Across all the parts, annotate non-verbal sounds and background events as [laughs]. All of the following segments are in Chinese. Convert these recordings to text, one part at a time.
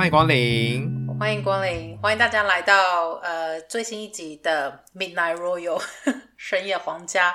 欢迎光临，欢迎光临，欢迎大家来到呃最新一集的 Midnight Royal [laughs] 深夜皇家。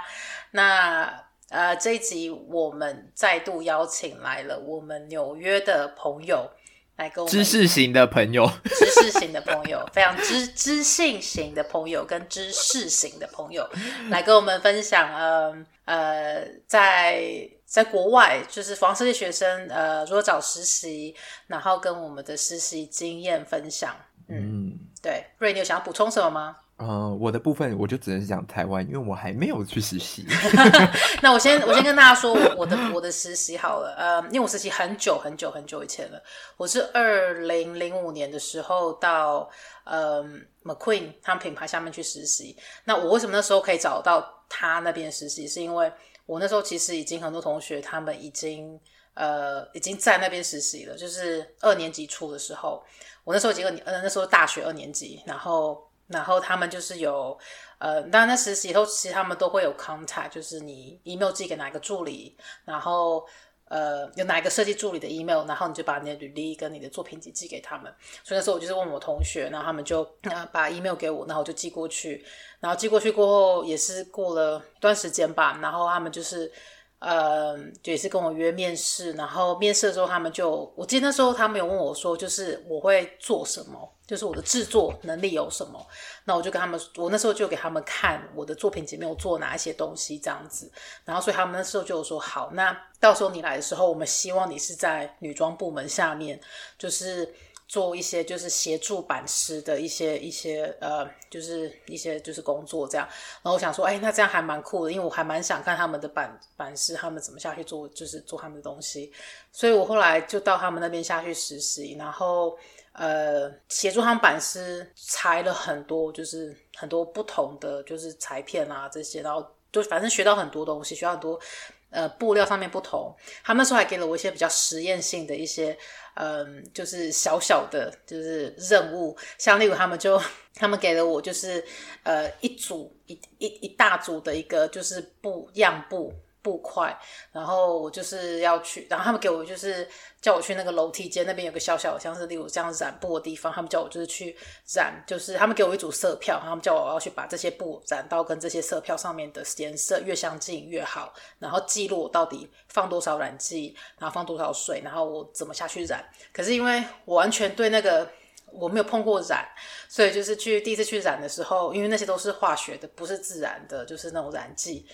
那呃这一集我们再度邀请来了我们纽约的朋友。来跟我们知识型的朋友，知识型的朋友，[laughs] 非常知知性型的朋友，跟知识型的朋友，来跟我们分享，呃呃，在在国外，就是服装设计学生，呃，如果找实习，然后跟我们的实习经验分享。嗯，嗯对，瑞，你有想要补充什么吗？呃，我的部分我就只能讲台湾，因为我还没有去实习。[laughs] 那我先我先跟大家说我的我的实习好了，呃，因为我实习很久很久很久以前了，我是二零零五年的时候到呃 McQueen 他们品牌下面去实习。那我为什么那时候可以找到他那边实习？是因为我那时候其实已经很多同学他们已经呃已经在那边实习了，就是二年级初的时候，我那时候已经呃那时候大学二年级，然后。然后他们就是有，呃，当然那实习后，其实他们都会有 contact，就是你 email 寄给哪个助理，然后呃，有哪一个设计助理的 email，然后你就把你的履历跟你的作品集寄给他们。所以那时候我就是问我同学，然后他们就呃把 email 给我，然后我就寄过去。然后寄过去过后，也是过了一段时间吧，然后他们就是。呃，就也是跟我约面试，然后面试的时候，他们就，我记得那时候他们有问我说，就是我会做什么，就是我的制作能力有什么，那我就跟他们，我那时候就给他们看我的作品集没有做哪一些东西这样子，然后所以他们那时候就有说，好，那到时候你来的时候，我们希望你是在女装部门下面，就是。做一些就是协助版师的一些一些呃，就是一些就是工作这样。然后我想说，哎，那这样还蛮酷的，因为我还蛮想看他们的版版师他们怎么下去做，就是做他们的东西。所以我后来就到他们那边下去实习，然后呃，协助他们版师裁了很多，就是很多不同的就是裁片啊这些，然后就反正学到很多东西，学到很多。呃，布料上面不同，他们说还给了我一些比较实验性的一些，嗯，就是小小的，就是任务，像例如他们就他们给了我就是呃一组一一一大组的一个就是布样布。布块，然后我就是要去，然后他们给我就是叫我去那个楼梯间那边有个小小的像是例如这样染布的地方，他们叫我就是去染，就是他们给我一组色票，然后他们叫我要去把这些布染到跟这些色票上面的颜色越相近越好，然后记录我到底放多少染剂，然后放多少水，然后我怎么下去染。可是因为我完全对那个我没有碰过染，所以就是去第一次去染的时候，因为那些都是化学的，不是自然的，就是那种染剂。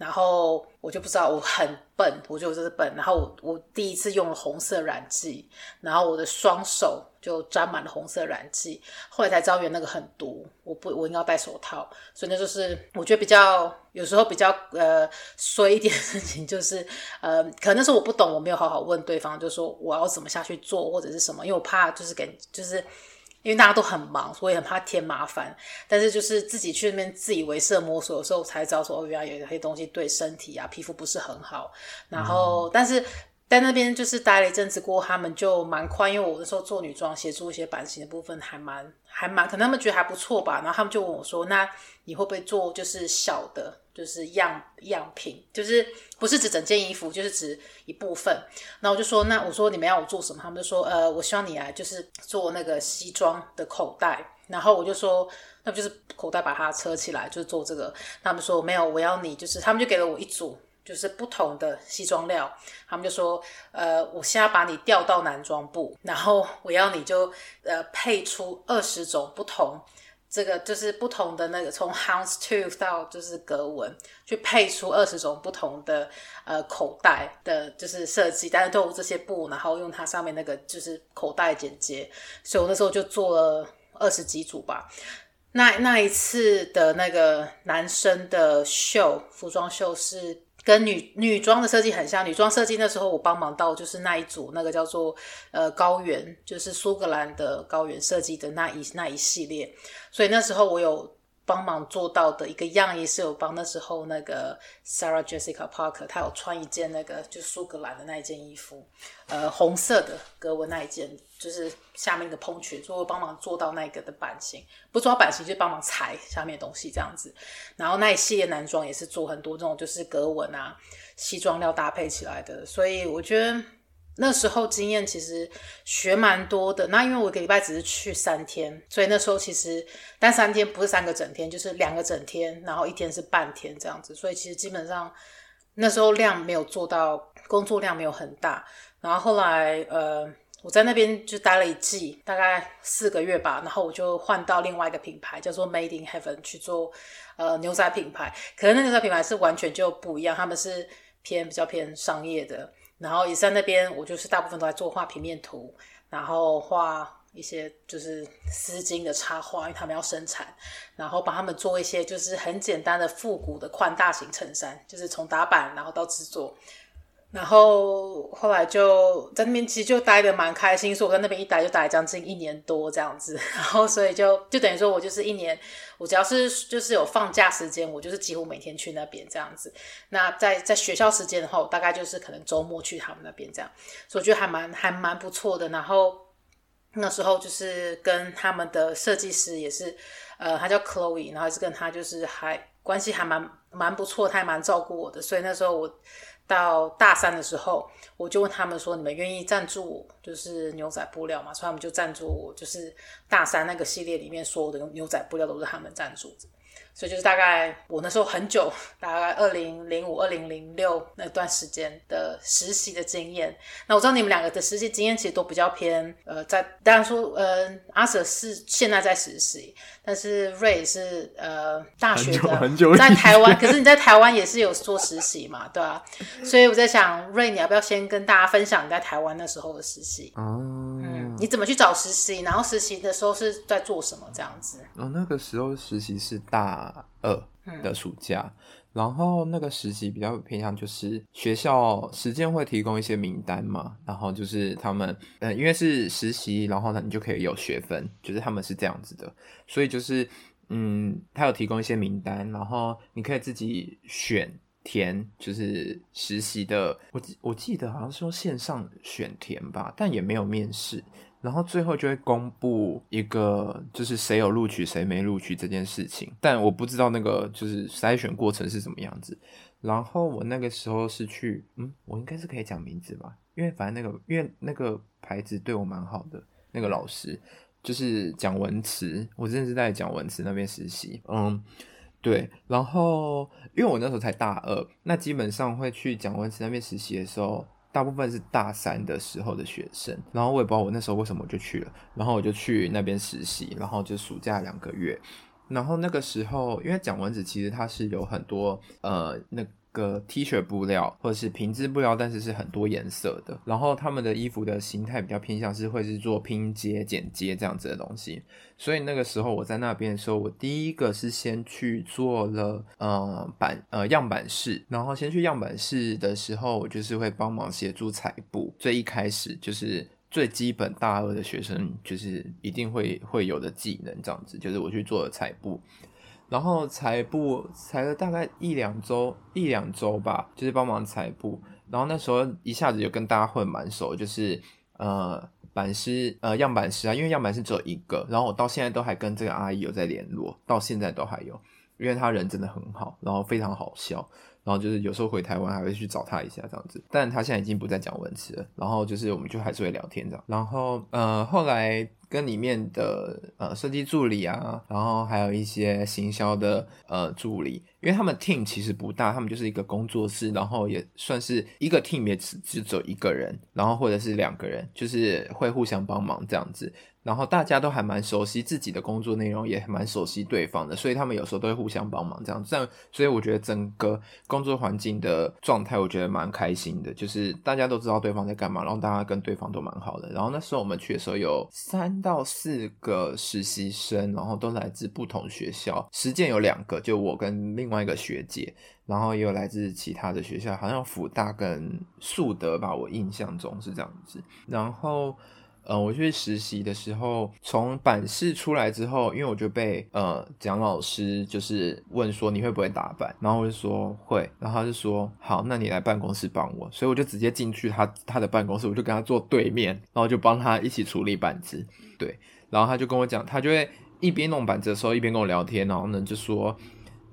然后我就不知道，我很笨，我觉得我就是笨。然后我我第一次用了红色染剂，然后我的双手就沾满了红色染剂。后来才知道原来那个很毒，我不我应该戴手套。所以那就是我觉得比较有时候比较呃衰一点的事情，就是呃可能那时候我不懂，我没有好好问对方，就说我要怎么下去做或者是什么，因为我怕就是给就是。因为大家都很忙，所以很怕添麻烦。但是就是自己去那边自以为是的摸索的时候，才知道说哦，原来有一些东西对身体啊、皮肤不是很好。然后，嗯、但是在那边就是待了一阵子过后，他们就蛮快，因为我那时候做女装，协助一些版型的部分还蛮还蛮，可能他们觉得还不错吧。然后他们就问我说：“那你会不会做就是小的？”就是样样品，就是不是指整件衣服，就是指一部分。那我就说，那我说你们要我做什么？他们就说，呃，我希望你来就是做那个西装的口袋。然后我就说，那不就是口袋把它车起来，就是做这个。他们说没有，我要你就是，他们就给了我一组就是不同的西装料。他们就说，呃，我现在把你调到男装部，然后我要你就呃配出二十种不同。这个就是不同的那个，从 houndstooth 到就是格纹，去配出二十种不同的呃口袋的，就是设计，但是都有这些布，然后用它上面那个就是口袋剪接，所以我那时候就做了二十几组吧。那那一次的那个男生的秀，服装秀是。跟女女装的设计很像，女装设计那时候我帮忙到就是那一组那个叫做呃高原，就是苏格兰的高原设计的那一那一系列，所以那时候我有。帮忙做到的一个样衣是有帮那时候那个 Sarah Jessica Parker，她有穿一件那个就苏格兰的那一件衣服，呃，红色的格纹那一件，就是下面的蓬裙，所以我帮忙做到那个的版型，不做版型就帮忙裁下面的东西这样子。然后那一系列男装也是做很多这种就是格纹啊，西装料搭配起来的，所以我觉得那时候经验其实学蛮多的。那因为我一个礼拜只是去三天，所以那时候其实但三天不是三个整天，就是两个整天，然后一天是半天这样子。所以其实基本上那时候量没有做到，工作量没有很大。然后后来呃。我在那边就待了一季，大概四个月吧，然后我就换到另外一个品牌，叫做 Made in Heaven 去做呃牛仔品牌。可能那牛仔品牌是完全就不一样，他们是偏比较偏商业的。然后也在那边，我就是大部分都在做画平面图，然后画一些就是丝巾的插画，因为他们要生产，然后帮他们做一些就是很简单的复古的宽大型衬衫，就是从打版然后到制作。然后后来就在那边，其实就待的蛮开心，所以我在那边一待就待将近一年多这样子。[laughs] 然后所以就就等于说我就是一年，我只要是就是有放假时间，我就是几乎每天去那边这样子。那在在学校时间的话，我大概就是可能周末去他们那边这样，所以我觉得还蛮还蛮不错的。然后那时候就是跟他们的设计师也是，呃，他叫 Chloe，然后也是跟他就是还关系还蛮蛮不错，他还蛮照顾我的。所以那时候我。到大三的时候，我就问他们说：“你们愿意赞助，就是牛仔布料嘛？”所以他们就赞助我，就是大三那个系列里面所有的牛仔布料都是他们赞助。所以就是大概我那时候很久，[laughs] 大概二零零五、二零零六那段时间的实习的经验。那我知道你们两个的实习经验其实都比较偏呃，在当然说呃，阿 Sir 是现在在实习，但是 Ray 是呃大学的，在台湾。可是你在台湾也是有做实习嘛，对啊。所以我在想，Ray 你要不要先跟大家分享你在台湾那时候的实习？哦，嗯，你怎么去找实习？然后实习的时候是在做什么？这样子？哦，那个时候实习是大。二的暑假，嗯、然后那个实习比较偏向就是学校时间会提供一些名单嘛，然后就是他们，呃，因为是实习，然后呢你就可以有学分，就是他们是这样子的，所以就是，嗯，他有提供一些名单，然后你可以自己选填，就是实习的，我我记得好像是说线上选填吧，但也没有面试。然后最后就会公布一个，就是谁有录取，谁没录取这件事情。但我不知道那个就是筛选过程是什么样子。然后我那个时候是去，嗯，我应该是可以讲名字吧，因为反正那个，因为那个牌子对我蛮好的，那个老师就是蒋文慈，我真的是在蒋文慈那边实习。嗯，对。然后因为我那时候才大二，那基本上会去蒋文慈那边实习的时候。大部分是大三的时候的学生，然后我也不知道我那时候为什么就去了，然后我就去那边实习，然后就暑假两个月，然后那个时候因为讲文子其实它是有很多呃那个 T 恤布料或者是平织布料，但是是很多颜色的，然后他们的衣服的形态比较偏向是会是做拼接、剪接这样子的东西。所以那个时候我在那边的时候，我第一个是先去做了呃版呃样板室，然后先去样板室的时候，我就是会帮忙协助裁布。最一开始就是最基本大二的学生就是一定会会有的技能这样子，就是我去做了裁布，然后裁布裁了大概一两周一两周吧，就是帮忙裁布。然后那时候一下子就跟大家混蛮熟，就是呃。版师呃样板师啊，因为样板师只有一个，然后我到现在都还跟这个阿姨有在联络，到现在都还有，因为她人真的很好，然后非常好笑，然后就是有时候回台湾还会去找她一下这样子，但她现在已经不再讲文词了，然后就是我们就还是会聊天这样，然后呃后来。跟里面的呃设计助理啊，然后还有一些行销的呃助理，因为他们 team 其实不大，他们就是一个工作室，然后也算是一个 team 也只只走一个人，然后或者是两个人，就是会互相帮忙这样子。然后大家都还蛮熟悉自己的工作内容，也蛮熟悉对方的，所以他们有时候都会互相帮忙这样。这样，所以我觉得整个工作环境的状态，我觉得蛮开心的，就是大家都知道对方在干嘛，然后大家跟对方都蛮好的。然后那时候我们去的时候有三到四个实习生，然后都来自不同学校，实践有两个，就我跟另外一个学姐，然后也有来自其他的学校，好像辅大跟树德吧，我印象中是这样子。然后。呃，我去实习的时候，从版室出来之后，因为我就被呃蒋老师就是问说你会不会打版，然后我就说会，然后他就说好，那你来办公室帮我，所以我就直接进去他他的办公室，我就跟他坐对面，然后就帮他一起处理板子，对，然后他就跟我讲，他就会一边弄板子的时候一边跟我聊天，然后呢就说。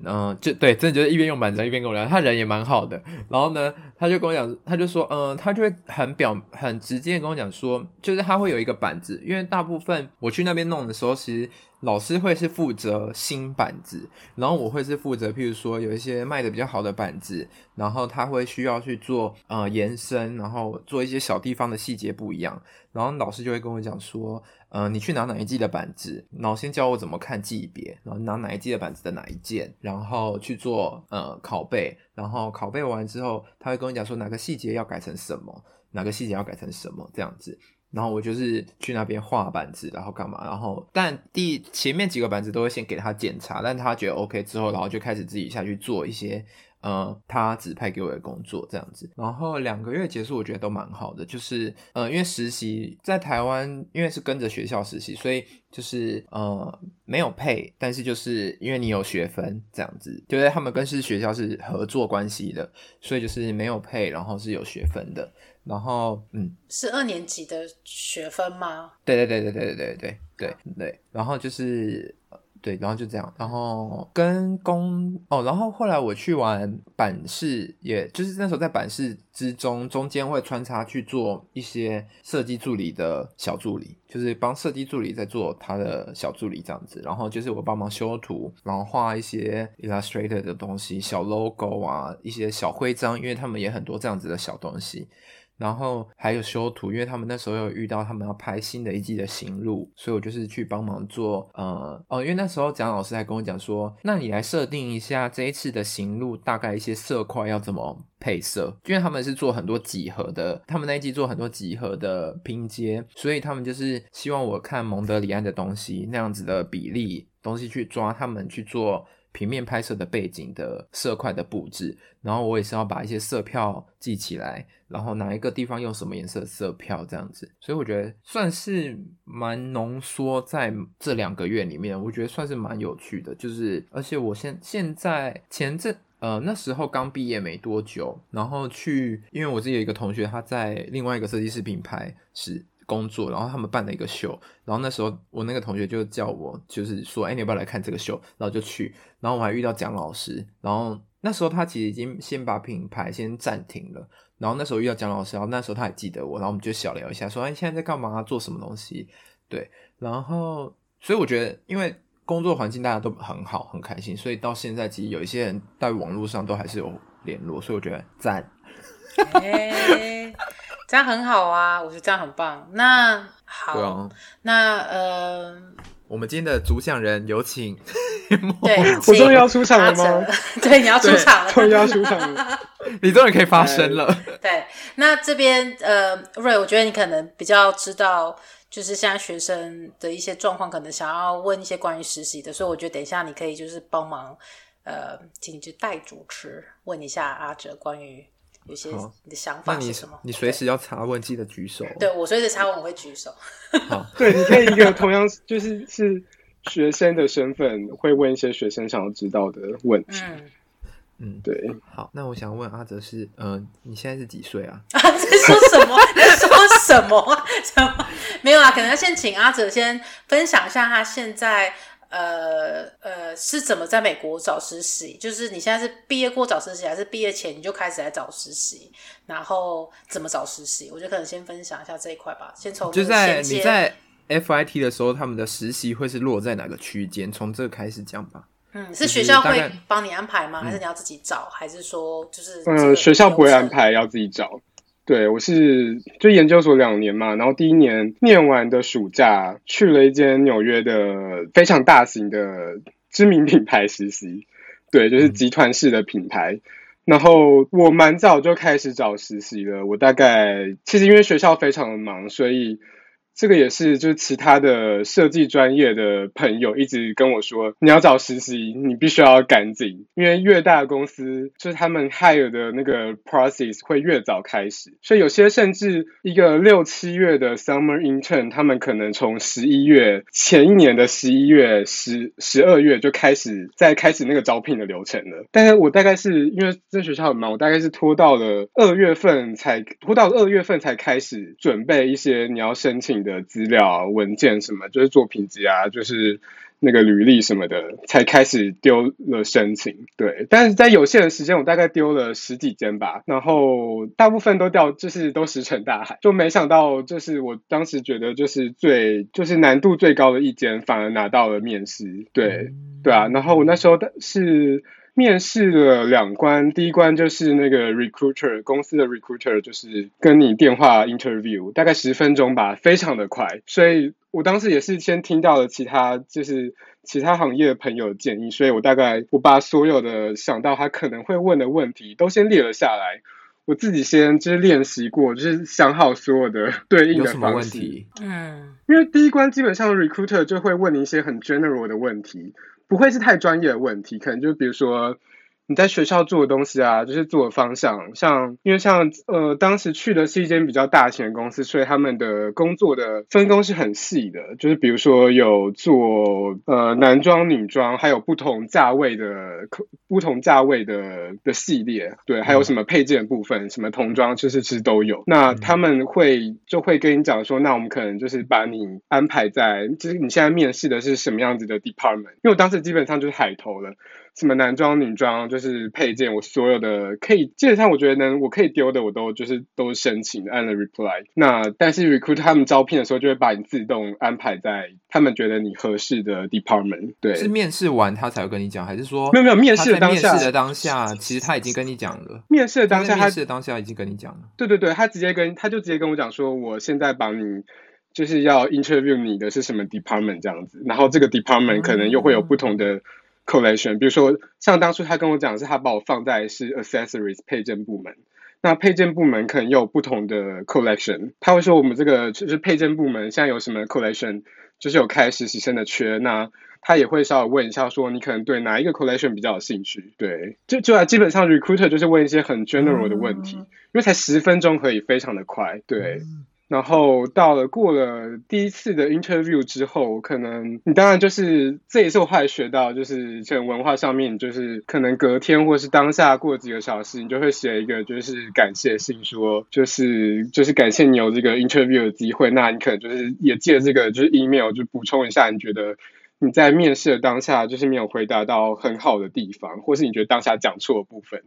嗯、就对，真的就是一边用板子一边跟我聊，他人也蛮好的。然后呢，他就跟我讲，他就说，嗯、他就会很表很直接跟我讲说，就是他会有一个板子，因为大部分我去那边弄的时候，其实。老师会是负责新板子，然后我会是负责，譬如说有一些卖的比较好的板子，然后他会需要去做呃延伸，然后做一些小地方的细节不一样，然后老师就会跟我讲说，呃，你去拿哪一季的板子，然后先教我怎么看季别，然后拿哪一季的板子的哪一件，然后去做呃拷贝，然后拷贝完之后，他会跟我讲说哪个细节要改成什么，哪个细节要改成什么这样子。然后我就是去那边画板子，然后干嘛？然后但第前面几个板子都会先给他检查，但他觉得 OK 之后，然后就开始自己下去做一些呃他指派给我的工作这样子。然后两个月结束，我觉得都蛮好的，就是呃因为实习在台湾，因为是跟着学校实习，所以就是呃没有配，但是就是因为你有学分这样子，就是他们跟是学校是合作关系的，所以就是没有配，然后是有学分的。然后，嗯，是二年级的学分吗？对对对对对对对对对对。然后就是，对，然后就这样。然后跟工哦，然后后来我去玩板式，也就是那时候在板式之中，中间会穿插去做一些设计助理的小助理，就是帮设计助理在做他的小助理这样子。然后就是我帮忙修图，然后画一些 Illustrator 的东西，小 logo 啊，一些小徽章，因为他们也很多这样子的小东西。然后还有修图，因为他们那时候有遇到他们要拍新的一季的行录，所以我就是去帮忙做。呃哦，因为那时候蒋老师还跟我讲说，那你来设定一下这一次的行录大概一些色块要怎么配色，因为他们是做很多几何的，他们那一季做很多几何的拼接，所以他们就是希望我看蒙德里安的东西那样子的比例东西去抓他们去做。平面拍摄的背景的色块的布置，然后我也是要把一些色票记起来，然后哪一个地方用什么颜色色票这样子，所以我觉得算是蛮浓缩在这两个月里面，我觉得算是蛮有趣的，就是而且我现现在前阵呃那时候刚毕业没多久，然后去，因为我自己有一个同学他在另外一个设计师品牌是。工作，然后他们办了一个秀，然后那时候我那个同学就叫我，就是说，哎，你要不要来看这个秀？然后就去，然后我还遇到蒋老师，然后那时候他其实已经先把品牌先暂停了，然后那时候遇到蒋老师，然后那时候他还记得我，然后我们就小聊一下，说，哎，现在在干嘛？做什么东西？对，然后所以我觉得，因为工作环境大家都很好，很开心，所以到现在其实有一些人在网络上都还是有联络，所以我觉得赞。[laughs] 这样很好啊，我觉得这样很棒。那好，啊、那呃，我们今天的主讲人有请。[laughs] 对，我终于要出场了吗？[laughs] 对，你要出场了，终于要出场了，[laughs] 你终于可以发声了。对，那这边呃，Ray，我觉得你可能比较知道，就是现在学生的一些状况，可能想要问一些关于实习的，所以我觉得等一下你可以就是帮忙，呃，请你去代主持，问一下阿哲关于。有些你的想法是什么？你随时要查问，记得举手。对，我随时查问，我会举手。好，[laughs] 对，你可以一个同样就是是学生的身份，会问一些学生想要知道的问题。嗯嗯，对。好，那我想问阿哲是，嗯、呃，你现在是几岁啊？[laughs] 啊，[laughs] 在说什么？在说什么？什么？没有啊，可能要先请阿哲先分享一下他现在。呃呃，是怎么在美国找实习？就是你现在是毕业过找实习，还是毕业前你就开始来找实习？然后怎么找实习？我觉得可能先分享一下这一块吧。先从就在你在 FIT 的时候，他们的实习会是落在哪个区间？从这个开始讲吧。嗯，是学校会帮你安排吗？还是你要自己找？嗯、还是说就是呃，学校不会安排，要自己找。对，我是就研究所两年嘛，然后第一年念完的暑假去了一间纽约的非常大型的知名品牌实习，对，就是集团式的品牌。嗯、然后我蛮早就开始找实习了，我大概其实因为学校非常的忙，所以。这个也是，就是其他的设计专业的朋友一直跟我说，你要找实习，你必须要赶紧，因为越大的公司，就是他们 hire 的那个 process 会越早开始，所以有些甚至一个六七月的 summer intern，他们可能从十一月前一年的十一月、十十二月就开始在开始那个招聘的流程了。但是我大概是因为这学校很忙，我大概是拖到了二月份才拖到二月份才开始准备一些你要申请的资料、文件什么，就是作品集啊，就是那个履历什么的，才开始丢了申请。对，但是在有限的时间，我大概丢了十几间吧，然后大部分都掉，就是都石沉大海。就没想到，就是我当时觉得就是最就是难度最高的一间，反而拿到了面试。对，对啊，然后我那时候的是。面试了两关，第一关就是那个 recruiter 公司的 recruiter，就是跟你电话 interview，大概十分钟吧，非常的快。所以我当时也是先听到了其他就是其他行业的朋友的建议，所以我大概我把所有的想到他可能会问的问题都先列了下来，我自己先就是练习过，就是想好所有的对应的方式。嗯，因为第一关基本上 recruiter 就会问你一些很 general 的问题。不会是太专业的问题，可能就比如说你在学校做的东西啊，就是做的方向，像因为像呃当时去的是一间比较大型的公司，所以他们的工作的分工是很细的，就是比如说有做呃男装、女装，还有不同价位的不同价位的的系列，对，还有什么配件部分，什么童装，就是其实都有。那他们会就会跟你讲说，那我们可能就是把你安排在，就是你现在面试的是什么样子的 department，因为我当时基本上就是海投了。什么男装、女装，就是配件，我所有的可以，基本上我觉得能我可以丢的，我都就是都申请按了 reply。那但是 recruit 他们招聘的时候，就会把你自动安排在他们觉得你合适的 department。对，是面试完他才会跟你讲，还是说没有没有面试的当下？面试的当下，其实他已经跟你讲了。面试的当下，他面试的当下已经跟你讲了。对对对，他直接跟他就直接跟我讲说，我现在帮你就是要 interview 你的是什么 department 这样子，然后这个 department 可能又会有不同的。collection，比如说像当初他跟我讲是，他把我放在是 accessories 配件部门，那配件部门可能有不同的 collection，他会说我们这个就是配件部门现在有什么 collection，就是有开实习生的缺，那他也会稍微问一下说你可能对哪一个 collection 比较有兴趣，对，就就基本上 recruiter 就是问一些很 general 的问题，因为才十分钟可以非常的快，对。然后到了过了第一次的 interview 之后，可能你当然就是这也是我后来学到，就是这种文化上面，就是可能隔天或是当下过几个小时，你就会写一个就是感谢信，说就是就是感谢你有这个 interview 的机会。那你可能就是也借这个就是 email 就补充一下，你觉得你在面试的当下就是没有回答到很好的地方，或是你觉得当下讲错的部分。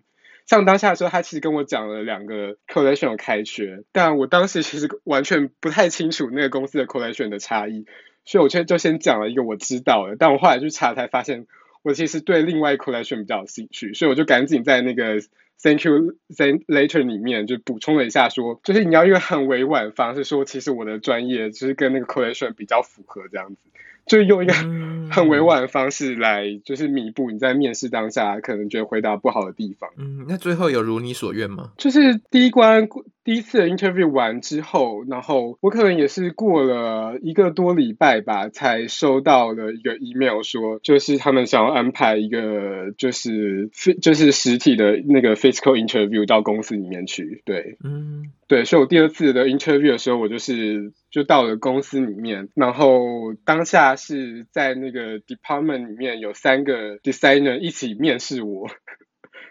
像当下的时候，他其实跟我讲了两个 collection 开缺，但我当时其实完全不太清楚那个公司的 collection 的差异，所以我就就先讲了一个我知道的，但我后来去查才发现，我其实对另外一个 collection 比较有兴趣，所以我就赶紧在那个 thank you thank later 里面就补充了一下说，说就是你要用很委婉的方式说，其实我的专业就是跟那个 collection 比较符合这样子。就用一个很委婉的方式来，就是弥补你在面试当下可能觉得回答不好的地方。嗯，那最后有如你所愿吗？就是第一关第一次的 interview 完之后，然后我可能也是过了一个多礼拜吧，才收到了一个 email 说，就是他们想要安排一个就是就是实体的那个 physical interview 到公司里面去。对，嗯。对，所以我第二次的 interview 的时候，我就是就到了公司里面，然后当下是在那个 department 里面有三个 designer 一起面试我，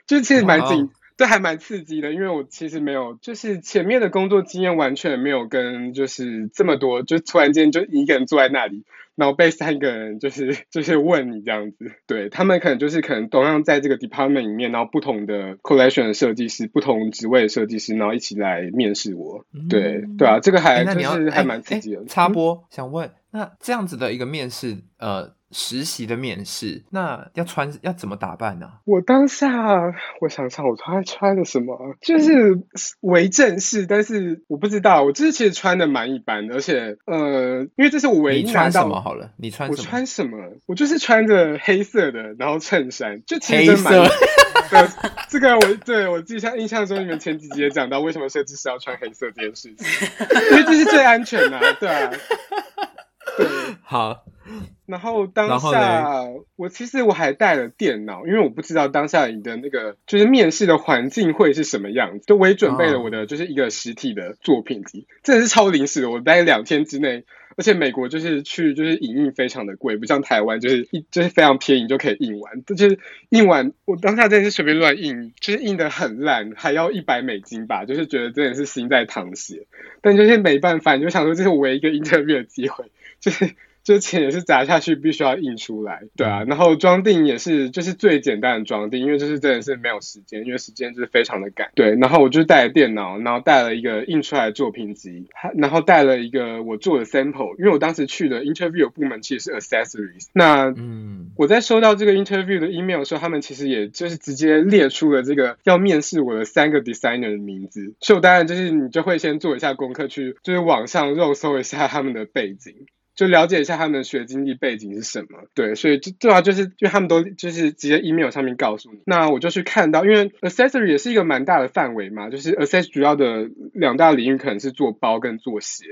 就其实蛮紧.这还蛮刺激的，因为我其实没有，就是前面的工作经验完全没有跟就是这么多，就突然间就一个人坐在那里。然后被三个人就是就是问你这样子，对，他们可能就是可能同样在这个 department 里面，然后不同的 collection 的设计师，不同职位的设计师，然后一起来面试我，对对啊，这个还就是还蛮刺激的。插播想问，那这样子的一个面试，呃。实习的面试，那要穿要怎么打扮呢？啊？我当下我想想，我穿穿的什么？就是为正式，但是我不知道，我就是其实穿的蛮一般的，而且呃，因为这是我唯一穿什么好了，你穿什么？我穿什么？我就是穿着黑色的，然后衬衫，就其实蛮。对，这个我对我记下印象中，你们前几集也讲到为什么设计师要穿黑色这件事情，[laughs] 因为这是最安全的，啊，对啊。对，好。[laughs] 然后当下我其实我还带了电脑，因为我不知道当下你的那个就是面试的环境会是什么样子，就我也准备了我的就是一个实体的作品集，真的是超临时的，我待两天之内，而且美国就是去就是影印非常的贵，不像台湾就是一就是非常便宜就可以印完，就是印完我当下真的是随便乱印，就是印的很烂，还要一百美金吧，就是觉得真的是心在淌血，但就是没办法，你就想说这是我唯一一个 [laughs] interview 的机会，就是。就钱也是砸下去，必须要印出来，对啊。然后装订也是，就是最简单的装订，因为就是真的是没有时间，因为时间就是非常的赶，对。然后我就带了电脑，然后带了一个印出来的作品集，然后带了一个我做的 sample，因为我当时去的 interview 部门其实是 accessories。那嗯，我在收到这个 interview 的 email 的时候，他们其实也就是直接列出了这个要面试我的三个 designer 的名字，所以我当然就是你就会先做一下功课，去就是网上肉搜一下他们的背景。就了解一下他们的学经历背景是什么，对，所以就主要就是，因为他们都就是直接 email 上面告诉你，那我就去看到，因为 accessory 也是一个蛮大的范围嘛，就是 access 主要的两大领域可能是做包跟做鞋，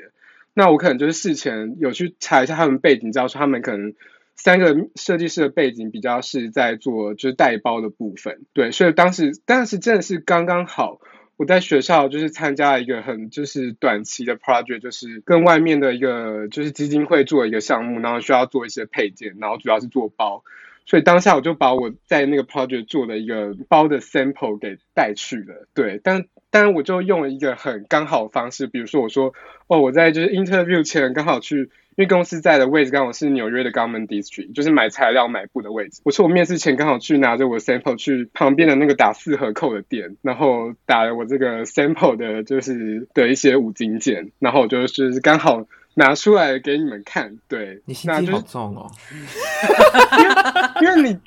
那我可能就是事前有去查一下他们背景，知道说他们可能三个设计师的背景比较是在做就是带包的部分，对，所以当时当时真的是刚刚好。我在学校就是参加了一个很就是短期的 project，就是跟外面的一个就是基金会做一个项目，然后需要做一些配件，然后主要是做包，所以当下我就把我在那个 project 做的一个包的 sample 给带去了，对，但但我就用了一个很刚好的方式，比如说我说哦，我在就是 interview 前刚好去。因为公司在的位置刚好是纽约的 Government District，就是买材料买布的位置。我说我面试前刚好去拿着我 sample 去旁边的那个打四合扣的店，然后打了我这个 sample 的就是的一些五金件，然后我就就是刚好。拿出来给你们看，对，你心机好重哦，因为因为你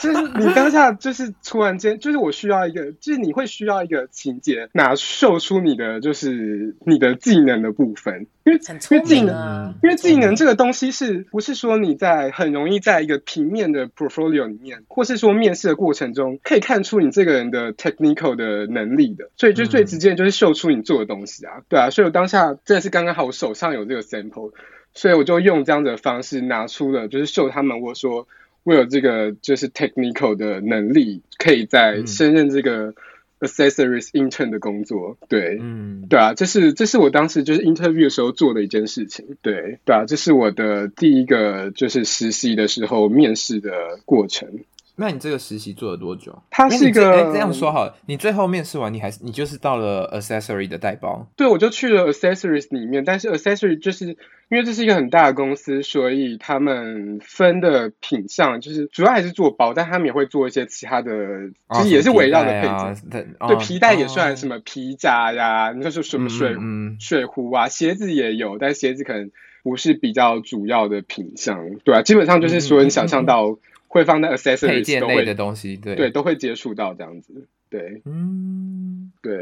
就是你当下就是突然间就是我需要一个，就是你会需要一个情节，拿秀出你的就是你的技能的部分，因为因为技能，因为技能这个东西是不是说你在很容易在一个平面的 portfolio 里面，或是说面试的过程中可以看出你这个人的 technical 的能力的，所以就最直接就是秀出你做的东西啊，对啊，所以我当下真的是刚刚好，我手上有这个。sample，所以我就用这样的方式拿出了，就是秀他们，我说我有这个就是 technical 的能力，可以在胜任这个 accessories intern 的工作。对，嗯，对啊，这是这是我当时就是 interview 的时候做的一件事情。对，对啊，这是我的第一个就是实习的时候面试的过程。那你这个实习做了多久？他是一个这，这样说好了，你最后面试完，你还是你就是到了 accessory 的带包。对，我就去了 accessories 里面，但是 accessory 就是因为这是一个很大的公司，所以他们分的品项就是主要还是做包，但他们也会做一些其他的，其实也是围绕的配置。啊对，哦、皮带也算什么皮夹呀，你说是什么水、嗯嗯、水壶啊，鞋子也有，但鞋子可能不是比较主要的品项。对啊，基本上就是所有你想象到。会放在 accessories 配件类的东西，对对，都会接触到这样子，对，嗯，对。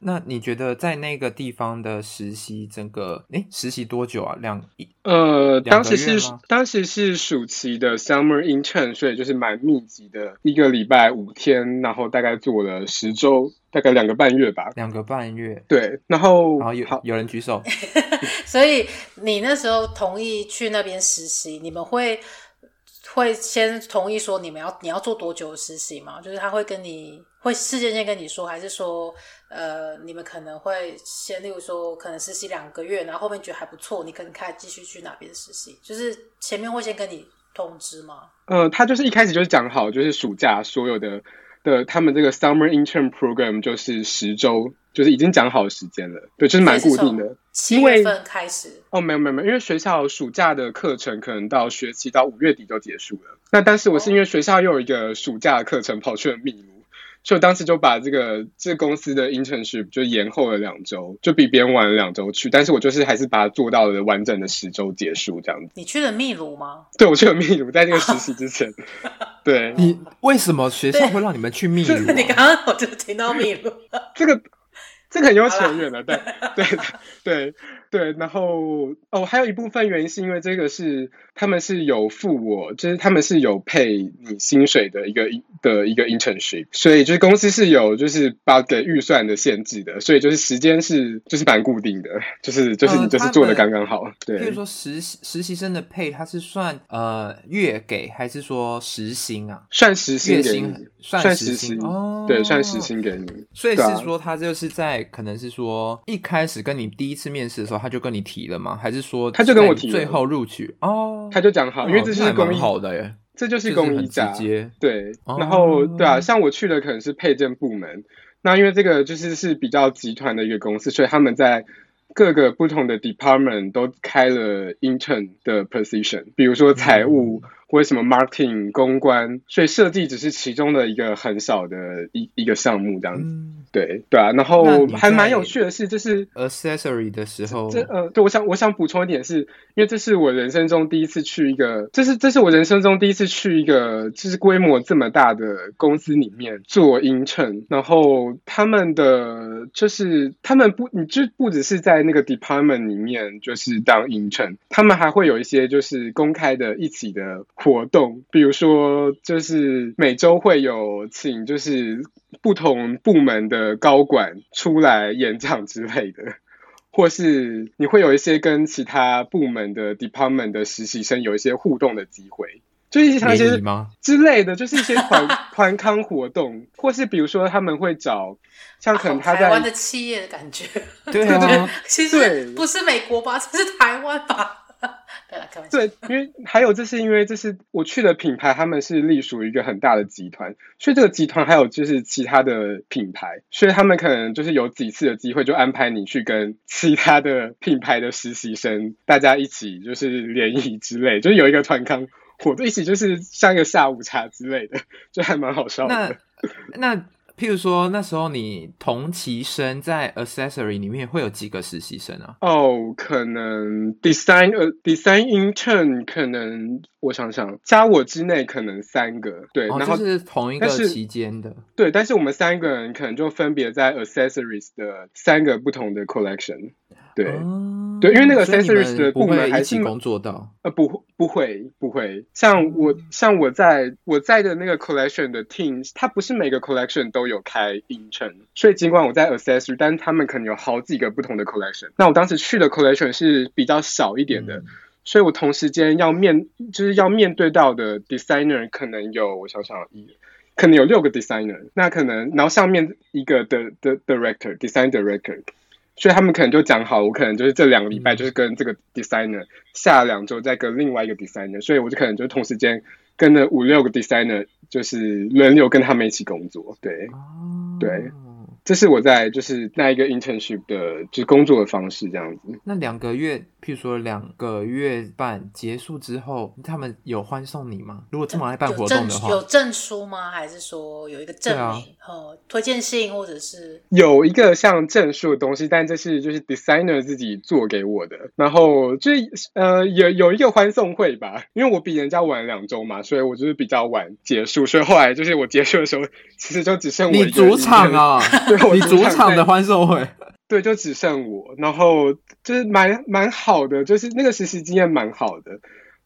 那你觉得在那个地方的实习，整个诶，实习多久啊？两呃，当时是当时是暑期的 summer intern，所以就是蛮密集的，一个礼拜五天，然后大概做了十周，大概两个半月吧。两个半月，对。然后然后有好有人举手，[laughs] 所以你那时候同意去那边实习，你们会？会先同意说你们要你要做多久的实习吗？就是他会跟你会事先先跟你说，还是说呃你们可能会先例如说可能实习两个月，然后后面觉得还不错，你可能开始继续去哪边实习？就是前面会先跟你通知吗？呃，他就是一开始就是讲好，就是暑假所有的的他们这个 summer intern program 就是十周。就是已经讲好时间了，对，就是蛮固定的。七月份开始哦，没有没有没有，因为学校暑假的课程可能到学期到五月底就结束了。那但是我是因为学校又有一个暑假的课程跑去了秘鲁。所以当时就把这个这个公司的 internship 就延后了两周，就比别人晚了两周去。但是我就是还是把它做到了完整的十周结束这样子。你去了秘鲁吗？对，我去了秘鲁，在那个实习之前。[laughs] 对，你为什么学校会让你们去秘鲁啊？[laughs] 你刚刚我就听到秘鲁这个。这个很有前缘的，对对对对，然后哦，还有一部分原因是因为这个是他们是有付我，就是他们是有配你薪水的一个的一个 internship，所以就是公司是有就是把给预算的限制的，所以就是时间是就是蛮固定的，就是就是你就是做的刚刚好。呃、对，比如说实习实习生的配他是算呃月给还是说时薪啊？算时薪给你，算时薪，算时薪哦，对，算时薪给你。所以是说他就是在。可能是说一开始跟你第一次面试的时候，他就跟你提了吗？还是说他就跟我提最后录取哦？他就讲好，因为这是公益好的耶，这就是公益价。对，然后对啊，像我去的可能是配件部门，那因为这个就是是比较集团的一个公司，所以他们在各个不同的 department 都开了 intern 的 position，比如说财务。嗯或者什么 marketing 公关，所以设计只是其中的一个很少的一一个项目这样子，嗯、对对啊。然后还蛮有趣的是，这是 accessory 的时候，这呃，对，我想我想补充一点是，因为这是我人生中第一次去一个，这是这是我人生中第一次去一个就是规模这么大的公司里面做 intern，然后他们的就是他们不，你就不只是在那个 department 里面就是当 intern，他们还会有一些就是公开的一起的。活动，比如说，就是每周会有请，就是不同部门的高管出来演讲之类的，或是你会有一些跟其他部门的 department 的实习生有一些互动的机会，就是一些之类的，就是一些团 [laughs] 团康活动，或是比如说他们会找，像可能他在台湾的企业的感觉，对啊，[laughs] 其实不是美国吧，这是台湾吧。对，因为还有，这是因为这是我去的品牌，他们是隶属于一个很大的集团，所以这个集团还有就是其他的品牌，所以他们可能就是有几次的机会，就安排你去跟其他的品牌的实习生，大家一起就是联谊之类，就是有一个团康活动，一起就是像一个下午茶之类的，就还蛮好笑的。那那。譬如说，那时候你同期生在 accessory 里面会有几个实习生啊？哦，oh, 可能 design 呃 design intern 可能我想想，加我之内可能三个，对，哦、然后是同一个期间的，对，但是我们三个人可能就分别在 accessories 的三个不同的 collection。对，哦、对，因为那个 accessories 的部门还是工作到，呃，不，不会，不会。像我，像我在我在的那个 collection 的 team，它不是每个 collection 都有开 intern，所以尽管我在 accessories，但他们可能有好几个不同的 collection。那我当时去的 collection 是比较小一点的，嗯、所以我同时间要面，就是要面对到的 designer 可能有，我想想，一，可能有六个 designer，那可能，然后上面一个的的 director，design director。所以他们可能就讲好，我可能就是这两个礼拜就是跟这个 designer，下两周再跟另外一个 designer，所以我就可能就同时间跟了五六个 designer，就是轮流跟他们一起工作，对，对。这是我在就是那一个 internship 的，就是工作的方式这样子。那两个月，譬如说两个月半结束之后，他们有欢送你吗？如果这么爱办活动的话，有证书吗？还是说有一个证明？啊、呃，推荐信或者是有一个像证书的东西，但这是就是 designer 自己做给我的。然后就呃有有一个欢送会吧，因为我比人家晚两周嘛，所以我就是比较晚结束，所以后来就是我结束的时候，其实就只剩我一个。你主场啊。[laughs] 你主场的欢送会，对，就只剩我，然后就是蛮蛮好的，就是那个实习经验蛮好的，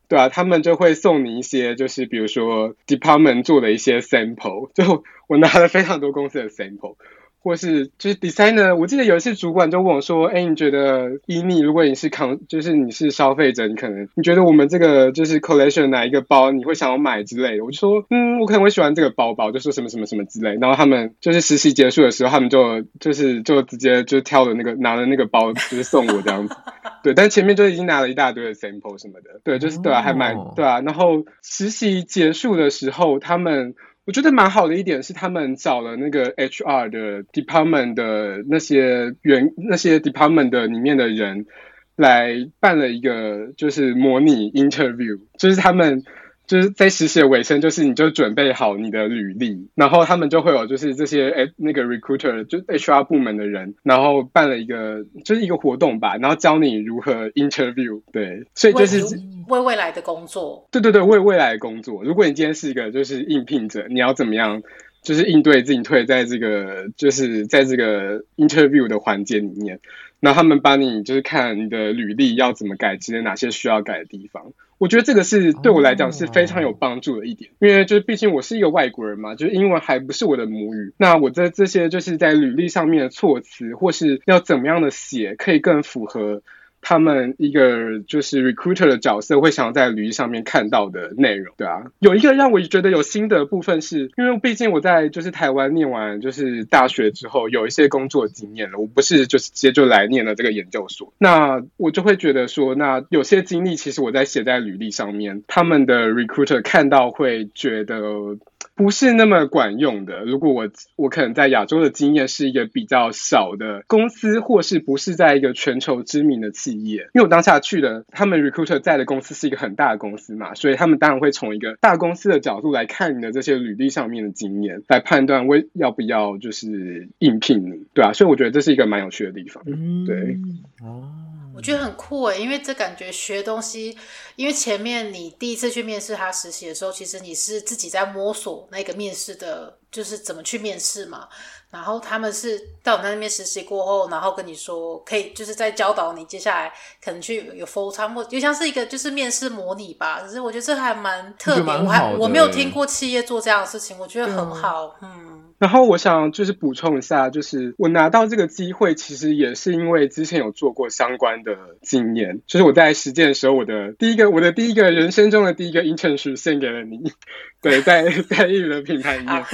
对啊，他们就会送你一些，就是比如说 department 做的一些 sample，就我拿了非常多公司的 sample。或是就是 designer，我记得有一次主管就问我说：“哎、欸，你觉得以你，如果你是扛，就是你是消费者，你可能你觉得我们这个就是 collection 哪一个包你会想要买之类的？”我就说：“嗯，我可能会喜欢这个包包，就说什么什么什么之类。”然后他们就是实习结束的时候，他们就就是就直接就挑了那个拿了那个包，就是送我这样子。对，但前面就已经拿了一大堆的 sample 什么的。对，就是对啊，还蛮对啊。然后实习结束的时候，他们。我觉得蛮好的一点是，他们找了那个 HR 的 department 的那些员，那些 department 的里面的人来办了一个就是模拟 interview，就是他们。就是在实习的尾声，就是你就准备好你的履历，然后他们就会有就是这些诶那个 recruiter 就 HR 部门的人，然后办了一个就是一个活动吧，然后教你如何 interview，对，所以就是为，为未来的工作，对对对，为未来的工作。如果你今天是一个就是应聘者，你要怎么样就是应对进退在这个就是在这个 interview 的环节里面，然后他们帮你就是看你的履历要怎么改，之类哪些需要改的地方。我觉得这个是对我来讲是非常有帮助的一点，因为就是毕竟我是一个外国人嘛，就是英文还不是我的母语。那我在这些就是在履历上面的措辞，或是要怎么样的写，可以更符合。他们一个就是 recruiter 的角色会想要在履历上面看到的内容，对啊，有一个让我觉得有心得的部分是，因为毕竟我在就是台湾念完就是大学之后有一些工作经验了，我不是就是直接就来念了这个研究所，那我就会觉得说，那有些经历其实我在写在履历上面，他们的 recruiter 看到会觉得。不是那么管用的。如果我我可能在亚洲的经验是一个比较小的公司，或是不是在一个全球知名的企业，因为我当下去的，他们 recruiter 在的公司是一个很大的公司嘛，所以他们当然会从一个大公司的角度来看你的这些履历上面的经验，来判断为要不要就是应聘你，对啊，所以我觉得这是一个蛮有趣的地方，对，哦。我觉得很酷诶，因为这感觉学东西，因为前面你第一次去面试他实习的时候，其实你是自己在摸索那个面试的，就是怎么去面试嘛。然后他们是到你那边实习过后，然后跟你说可以，就是在教导你接下来可能去有 full time 或就像是一个就是面试模拟吧。可是我觉得这还蛮特别，我还我没有听过企业做这样的事情，我觉得很好，嗯。然后我想就是补充一下，就是我拿到这个机会，其实也是因为之前有做过相关的经验。就是我在实践的时候，我的第一个，我的第一个人生中的第一个 internship 献给了你。对，在 [laughs] 在英语的品牌里面。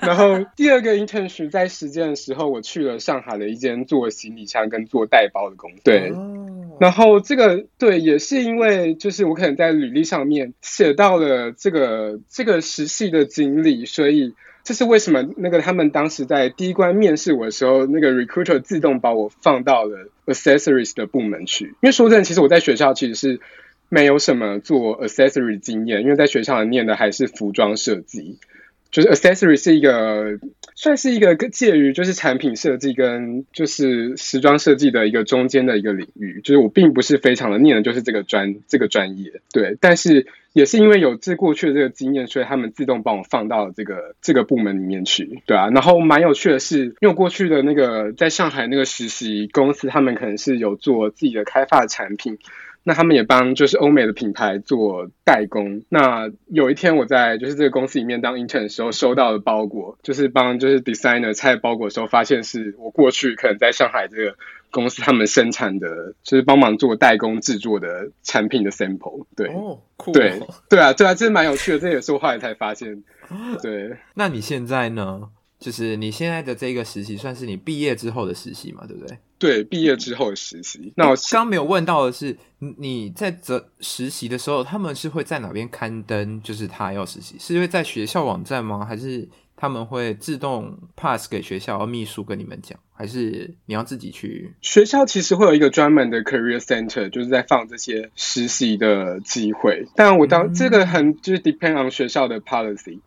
然后第二个 internship 在实践的时候，我去了上海的一间做行李箱跟做带包的公司。对，然后这个对也是因为就是我可能在履历上面写到了这个这个实习的经历，所以。这是为什么？那个他们当时在第一关面试我的时候，那个 recruiter 自动把我放到了 accessories 的部门去。因为说真的，其实我在学校其实是没有什么做 accessories 经验，因为在学校念的还是服装设计，就是 accessory 是一个算是一个介于就是产品设计跟就是时装设计的一个中间的一个领域。就是我并不是非常的念的就是这个专这个专业，对，但是。也是因为有这过去的这个经验，所以他们自动帮我放到了这个这个部门里面去，对啊。然后蛮有趣的是，因为过去的那个在上海那个实习公司，他们可能是有做自己的开发产品，那他们也帮就是欧美的品牌做代工。那有一天我在就是这个公司里面当 intern 的时候，收到的包裹，就是帮就是 designer 拆包裹的时候，发现是我过去可能在上海这个。公司他们生产的，就是帮忙做代工制作的产品的 sample，对，哦，酷，对，对啊，对啊，这是蛮有趣的，这也是我后来才发现。[laughs] 对，那你现在呢？就是你现在的这个实习，算是你毕业之后的实习嘛？对不对？对，毕业之后的实习。那我刚没有问到的是，你在这实习的时候，他们是会在哪边刊登？就是他要实习，是因为在学校网站吗？还是？他们会自动 pass 给学校秘书跟你们讲，还是你要自己去？学校其实会有一个专门的 career center，就是在放这些实习的机会。但我当、嗯、这个很就是 depend on 学校的 policy。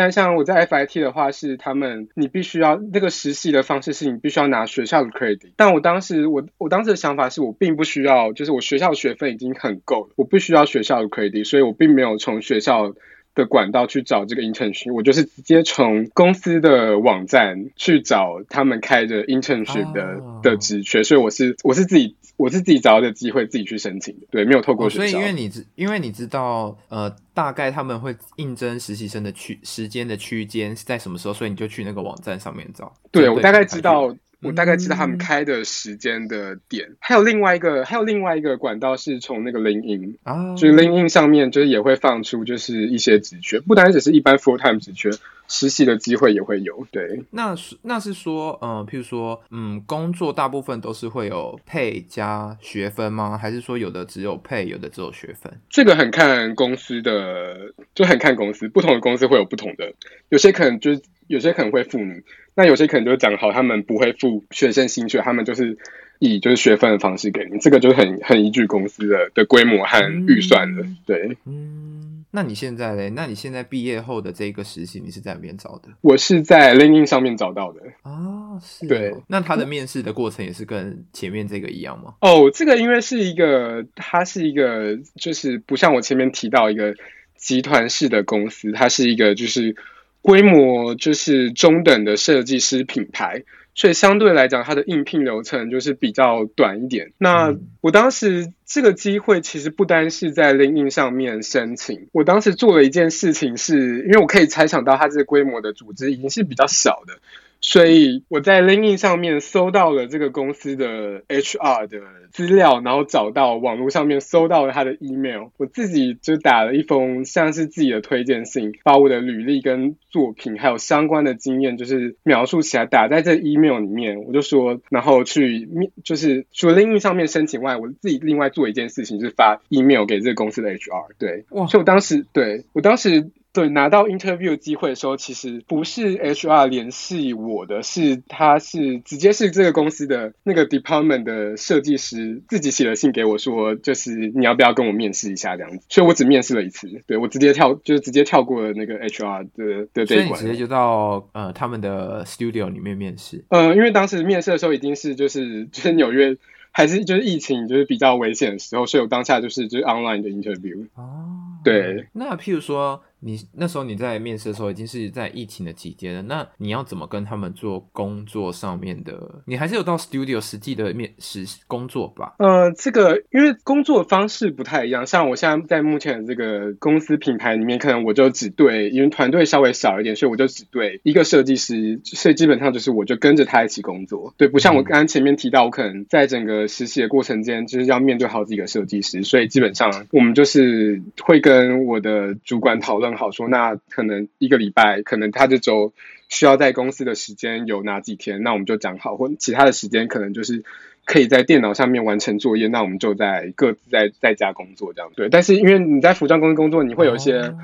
但像我在 FIT 的话，是他们你必须要那个实习的方式是你必须要拿学校的 credit。但我当时我我当时的想法是我并不需要，就是我学校的学分已经很够了，我不需要学校的 credit，所以我并没有从学校。的管道去找这个 internship，我就是直接从公司的网站去找他们开的 internship 的、oh. 的职缺，所以我是我是自己我是自己找到的机会自己去申请的，对，没有透过学校。Oh, 所以因为你知因为你知道呃大概他们会应征实习生的区时间的区间是在什么时候，所以你就去那个网站上面找。对，我大概知道。我大概知道他们开的时间的点，嗯，还有另外一个，还有另外一个管道是从那个 LinkedIn 啊，就是 LinkedIn 上面就是也会放出就是一些职缺，不单只是一般 full time 职缺，实习的机会也会有。对，那是那是说，嗯，譬如说，嗯，工作大部分都是会有 pay 加学分吗？还是说有的只有 pay，有的只有学分？这个很看公司的，就很看公司，不同的公司会有不同的，有些可能就是有些可能会付你。那有些可能就讲好，他们不会付学生薪水，他们就是以就是学分的方式给你，这个就很很依据公司的的规模和预算的。对，嗯，那你现在嘞？那你现在毕业后的这个实习，你是在哪边找的？我是在 LinkedIn 上面找到的。哦，是哦。对，那他的面试的过程也是跟前面这个一样吗？哦，这个因为是一个，它是一个，就是不像我前面提到一个集团式的公司，它是一个就是。规模就是中等的设计师品牌，所以相对来讲，它的应聘流程就是比较短一点。那我当时这个机会其实不单是在 LinkedIn 上面申请，我当时做了一件事情是，是因为我可以猜想到它这个规模的组织已经是比较小的。所以我在 LinkedIn 上面搜到了这个公司的 HR 的资料，然后找到网络上面搜到了他的 email，我自己就打了一封像是自己的推荐信，把我的履历跟作品还有相关的经验就是描述起来，打在这 email 里面，我就说，然后去面就是除了 LinkedIn 上面申请外，我自己另外做一件事情，就是发 email 给这个公司的 HR。对，哇，所以我当时对我当时。对，拿到 interview 机会的时候，其实不是 HR 联系我的，是他是直接是这个公司的那个 department 的设计师自己写了信给我说，就是你要不要跟我面试一下这样子，所以我只面试了一次，对，我直接跳，就是直接跳过了那个 HR 的的这一关，所以你直接就到呃他们的 studio 里面面试，呃，因为当时面试的时候已经是就是就是纽约。还是就是疫情就是比较危险的时候，所以我当下就是就是 online 的 interview。哦，对。那譬如说。你那时候你在面试的时候已经是在疫情的期间了，那你要怎么跟他们做工作上面的？你还是有到 studio 实际的面试工作吧？呃，这个因为工作方式不太一样，像我现在在目前的这个公司品牌里面，可能我就只对，因为团队稍微少一点，所以我就只对一个设计师，所以基本上就是我就跟着他一起工作。对，不像我刚刚前面提到，我可能在整个实习的过程间就是要面对好几个设计师，所以基本上我们就是会跟我的主管讨论。好说，那可能一个礼拜，可能他这周需要在公司的时间有哪几天，那我们就讲好，或其他的时间可能就是可以在电脑上面完成作业，那我们就在各自在在家工作这样。对，但是因为你在服装公司工作，你会有一些。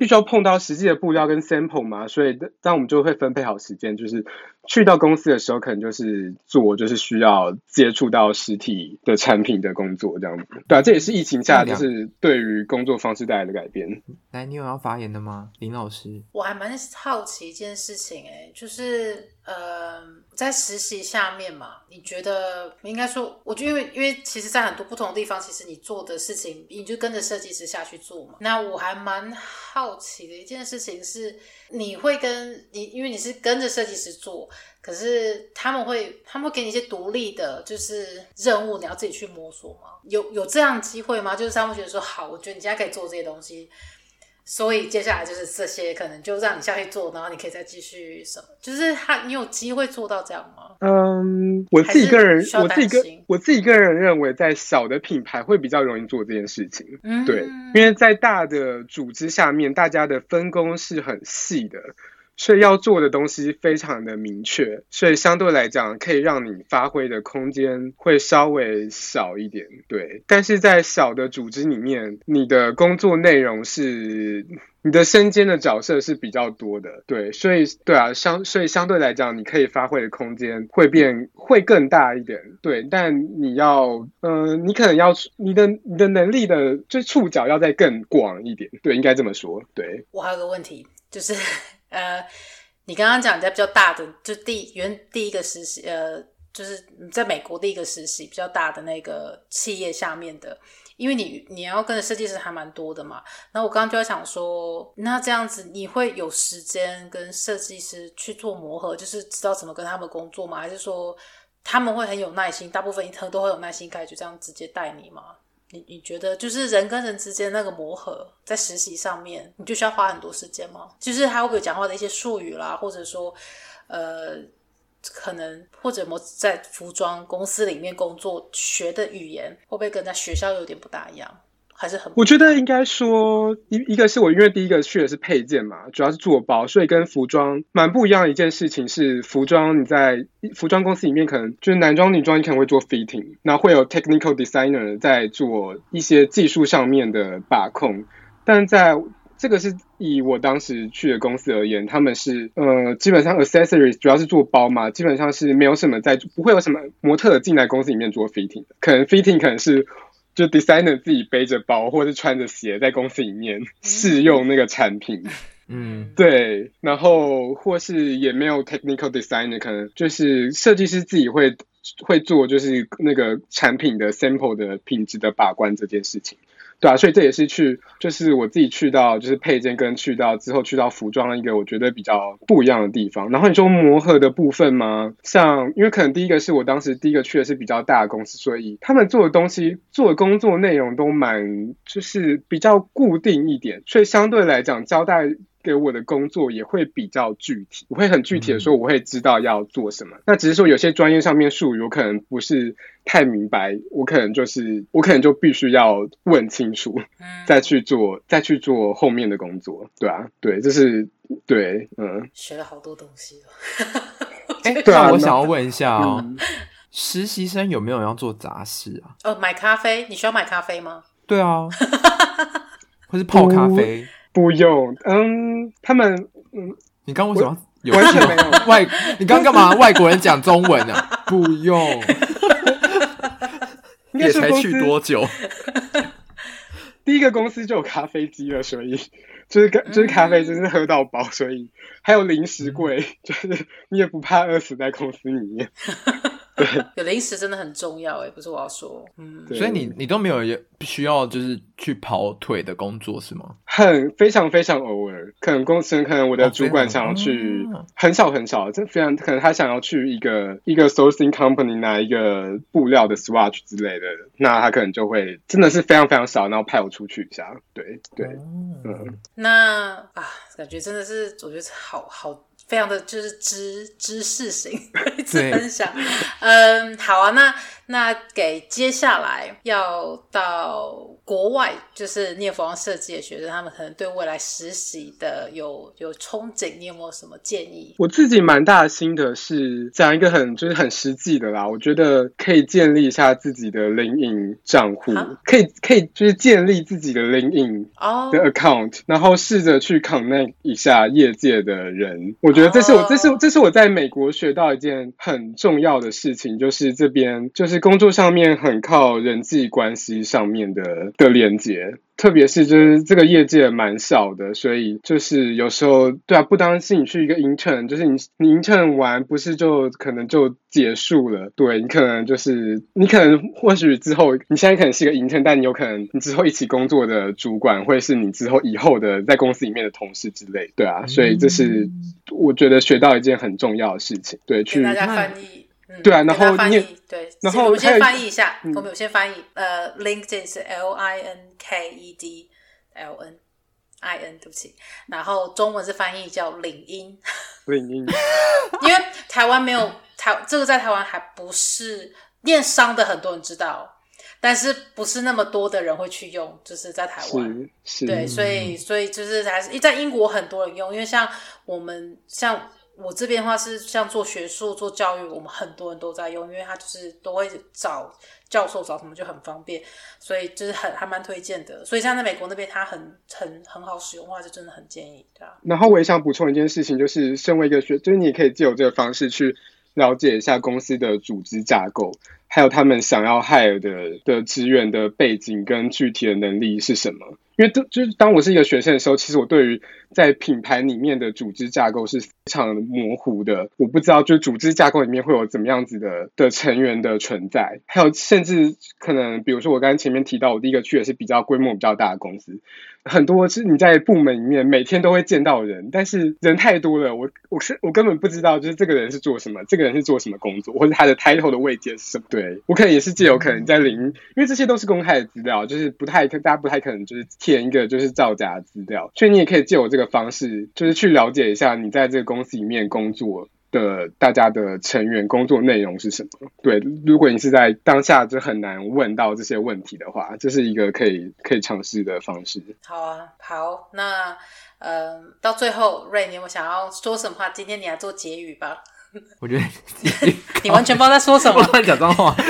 必须要碰到实际的布料跟 sample 嘛，所以当我们就会分配好时间，就是去到公司的时候，可能就是做就是需要接触到实体的产品的工作这样子。对啊，这也是疫情下就是对于工作方式带来的改变。来，你有要发言的吗，林老师？我还蛮好奇一件事情，哎，就是呃，在实习下面嘛，你觉得应该说，我就因为因为其实，在很多不同的地方，其实你做的事情，你就跟着设计师下去做嘛。那我还蛮好奇的一件事情是，你会跟你，因为你是跟着设计师做，可是他们会，他们会给你一些独立的，就是任务，你要自己去摸索吗？有有这样机会吗？就是他们觉得说，好，我觉得你现在可以做这些东西。所以接下来就是这些，可能就让你下去做，然后你可以再继续什么？就是他，你有机会做到这样吗？嗯，我自己个人，我自己个我自己个人认为，在小的品牌会比较容易做这件事情。嗯，对，因为在大的组织下面，大家的分工是很细的。所以要做的东西非常的明确，所以相对来讲可以让你发挥的空间会稍微少一点，对。但是在小的组织里面，你的工作内容是你的身兼的角色是比较多的，对。所以对啊，相所以相对来讲，你可以发挥的空间会变会更大一点，对。但你要，嗯、呃，你可能要你的你的能力的就触角要再更广一点，对，应该这么说，对。我还有个问题就是。呃，你刚刚讲在比较大的，就第原第一个实习，呃，就是你在美国第一个实习比较大的那个企业下面的，因为你你要跟的设计师还蛮多的嘛。然后我刚刚就在想说，那这样子你会有时间跟设计师去做磨合，就是知道怎么跟他们工作吗？还是说他们会很有耐心，大部分一特都会有耐心，可以就这样直接带你吗？你你觉得就是人跟人之间那个磨合，在实习上面，你就需要花很多时间吗？就是他会不会讲话的一些术语啦，或者说，呃，可能或者么在服装公司里面工作学的语言，会不会跟在学校有点不大一样？还是很，我觉得应该说一一个是我因为第一个去的是配件嘛，主要是做包，所以跟服装蛮不一样的一件事情是，服装你在服装公司里面可能就是男装女装你可能会做 fitting，那会有 technical designer 在做一些技术上面的把控，但在这个是以我当时去的公司而言，他们是呃基本上 accessories 主要是做包嘛，基本上是没有什么在不会有什么模特进来公司里面做 fitting，可能 fitting 可能是。就 designer 自己背着包，或是穿着鞋在公司里面试用那个产品，[laughs] 嗯，对，然后或是也没有 technical designer，可能就是设计师自己会会做，就是那个产品的 sample 的品质的把关这件事情。对啊，所以这也是去，就是我自己去到，就是配件跟去到之后去到服装一个我觉得比较不一样的地方。然后你说磨合的部分吗？像因为可能第一个是我当时第一个去的是比较大的公司，所以他们做的东西、做的工作内容都蛮就是比较固定一点，所以相对来讲交代。给我的工作也会比较具体，我会很具体的说，我会知道要做什么。嗯、那只是说有些专业上面术语，我可能不是太明白，我可能就是我可能就必须要问清楚，再去做，再去做后面的工作，对啊，对，这是对，嗯，学了好多东西 [laughs] 哎、[laughs] 欸，对啊，我想要问一下哦，嗯、实习生有没有要做杂事啊？哦，买咖啡，你需要买咖啡吗？对啊，[laughs] 或是泡咖啡。不用，嗯，他们，嗯，你刚为什么有完全没有外？你刚干嘛？外国人讲中文啊？[laughs] 不用，[laughs] 也才去多久？[laughs] 第一个公司就有咖啡机了，所以就是咖就是咖啡，真是喝到饱，所以还有零食柜，就是你也不怕饿死在公司里面。[laughs] 有零食真的很重要哎，不是我要说，嗯，所以你你都没有需要就是去跑腿的工作是吗？很非常非常偶尔，可能公司可能我的主管想要去，哦、很少很少，这非常可能他想要去一个一个 sourcing company 拿一个布料的 swatch 之类的，那他可能就会真的是非常非常少，然后派我出去一下，对对，哦、嗯，那啊，感觉真的是我觉得好好。非常的就是知知识型，[laughs] 一次分享。嗯，好啊，那那给接下来要到国外，就是念服装设计的学生，他们可能对未来实习的有有憧憬，你有没有什么建议？我自己蛮大的心得是讲一个很就是很实际的啦，我觉得可以建立一下自己的 LinkedIn 账户，可以可以就是建立自己的 LinkedIn 的 account，、oh. 然后试着去 connect 一下业界的人，我。觉得这是我，这是这是我在美国学到一件很重要的事情，就是这边就是工作上面很靠人际关系上面的的连接。特别是就是这个业界蛮小的，所以就是有时候对啊，不单是你去一个 intern，就是你你 intern 完不是就可能就结束了，对，你可能就是你可能或许之后你现在可能是一个 intern，但你有可能你之后一起工作的主管会是你之后以后的在公司里面的同事之类，对啊，所以这是我觉得学到一件很重要的事情，对，去大家翻译。嗯、对啊，然后翻译对，然后我们先翻译一下，嗯、我们先翻译。呃，LinkedIn 是 L I N K E D L N I N，对不起。然后中文是翻译叫领英。领英，[laughs] 因为台湾没有台，这个在台湾还不是念商的很多人知道，但是不是那么多的人会去用，就是在台湾。对，所以所以就是还是在英国很多人用，因为像我们像。我这边的话是像做学术、做教育，我们很多人都在用，因为他就是都会找教授找什么就很方便，所以就是很还蛮推荐的。所以像在美国那边，它很很很好使用的话，就真的很建议，对啊。然后我也想补充一件事情，就是身为一个学，就是你可以借由这个方式去了解一下公司的组织架构，还有他们想要 hire 的的职员的背景跟具体的能力是什么。因为就是当我是一个学生的时候，其实我对于在品牌里面的组织架构是非常模糊的。我不知道，就组织架构里面会有怎么样子的的成员的存在，还有甚至可能，比如说我刚刚前面提到，我第一个去的是比较规模比较大的公司，很多是你在部门里面每天都会见到人，但是人太多了，我我是我根本不知道，就是这个人是做什么，这个人是做什么工作，或者他的 title 的位阶是什么。对，我可能也是借由可能在零，因为这些都是公开的资料，就是不太大家不太可能就是。填一个就是造假的资料，所以你也可以借我这个方式，就是去了解一下你在这个公司里面工作的大家的成员工作内容是什么。对，如果你是在当下就很难问到这些问题的话，这是一个可以可以尝试的方式。好啊，好，那呃，到最后，Ray，你有想要说什么话？今天你来做结语吧。[laughs] 我觉得 [laughs] 你完全不知道在说什么，乱讲脏话。[laughs]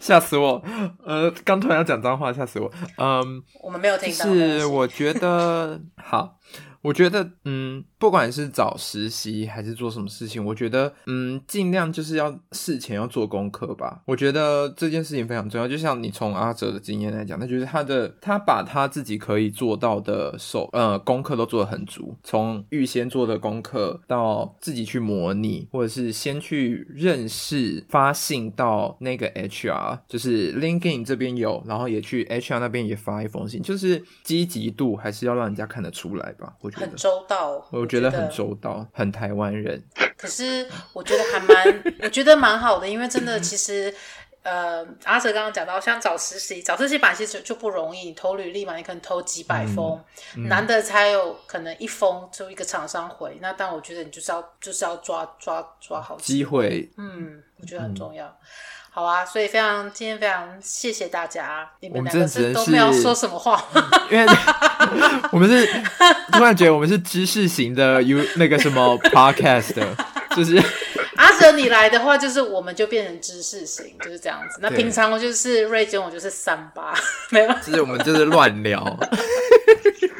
吓死我！呃，刚突然要讲脏话，吓死我。嗯，我们没有听到。是，我觉得好。我觉得，嗯，不管是找实习还是做什么事情，我觉得，嗯，尽量就是要事前要做功课吧。我觉得这件事情非常重要。就像你从阿哲的经验来讲，那就是他的，他把他自己可以做到的手，呃，功课都做得很足。从预先做的功课到自己去模拟，或者是先去认识、发信到那个 HR，就是 LinkedIn 这边有，然后也去 HR 那边也发一封信，就是积极度还是要让人家看得出来吧。我觉得。很周到，我觉得很周到，很台湾人。[laughs] 可是我觉得还蛮，[laughs] 我觉得蛮好的，因为真的，其实，呃，阿哲刚刚讲到，像找实习，找实习版其实就不容易，你投履历嘛，你可能投几百封，嗯嗯、难得才有可能一封就一个厂商回。那但我觉得你就是要就是要抓抓抓好机会，嗯，我觉得很重要。嗯好啊，所以非常今天非常谢谢大家，你们两个是都没有说什么话，因为 [laughs] 我们是突然觉得我们是知识型的，有那个什么 [laughs] podcast 的，就是阿哲得你来的话，就是我们就变成知识型，就是这样子。那平常我就是瑞娟，我就是三八，没有。就是我们就是乱聊，[laughs]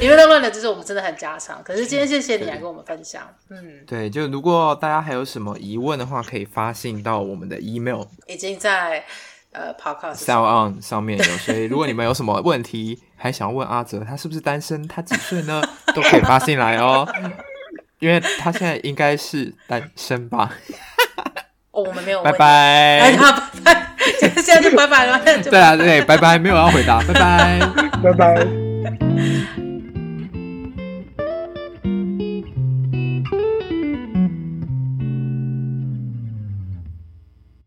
因为那乱了就是我们真的很家常。可是今天谢谢你来跟我们分享，嗯，对，就如果大家还有什么疑问的话，可以发信到我们的 email，已经在呃 podcast Sound On 上面有。[laughs] 所以如果你们有什么问题，还想要问阿泽他是不是单身，他几岁呢，[laughs] 都可以发信来哦。因为他现在应该是单身吧？哦，我们没有。拜拜。哎呀，拜拜！现在就拜拜了。对啊，对，拜拜，没有要回答，拜拜，拜拜。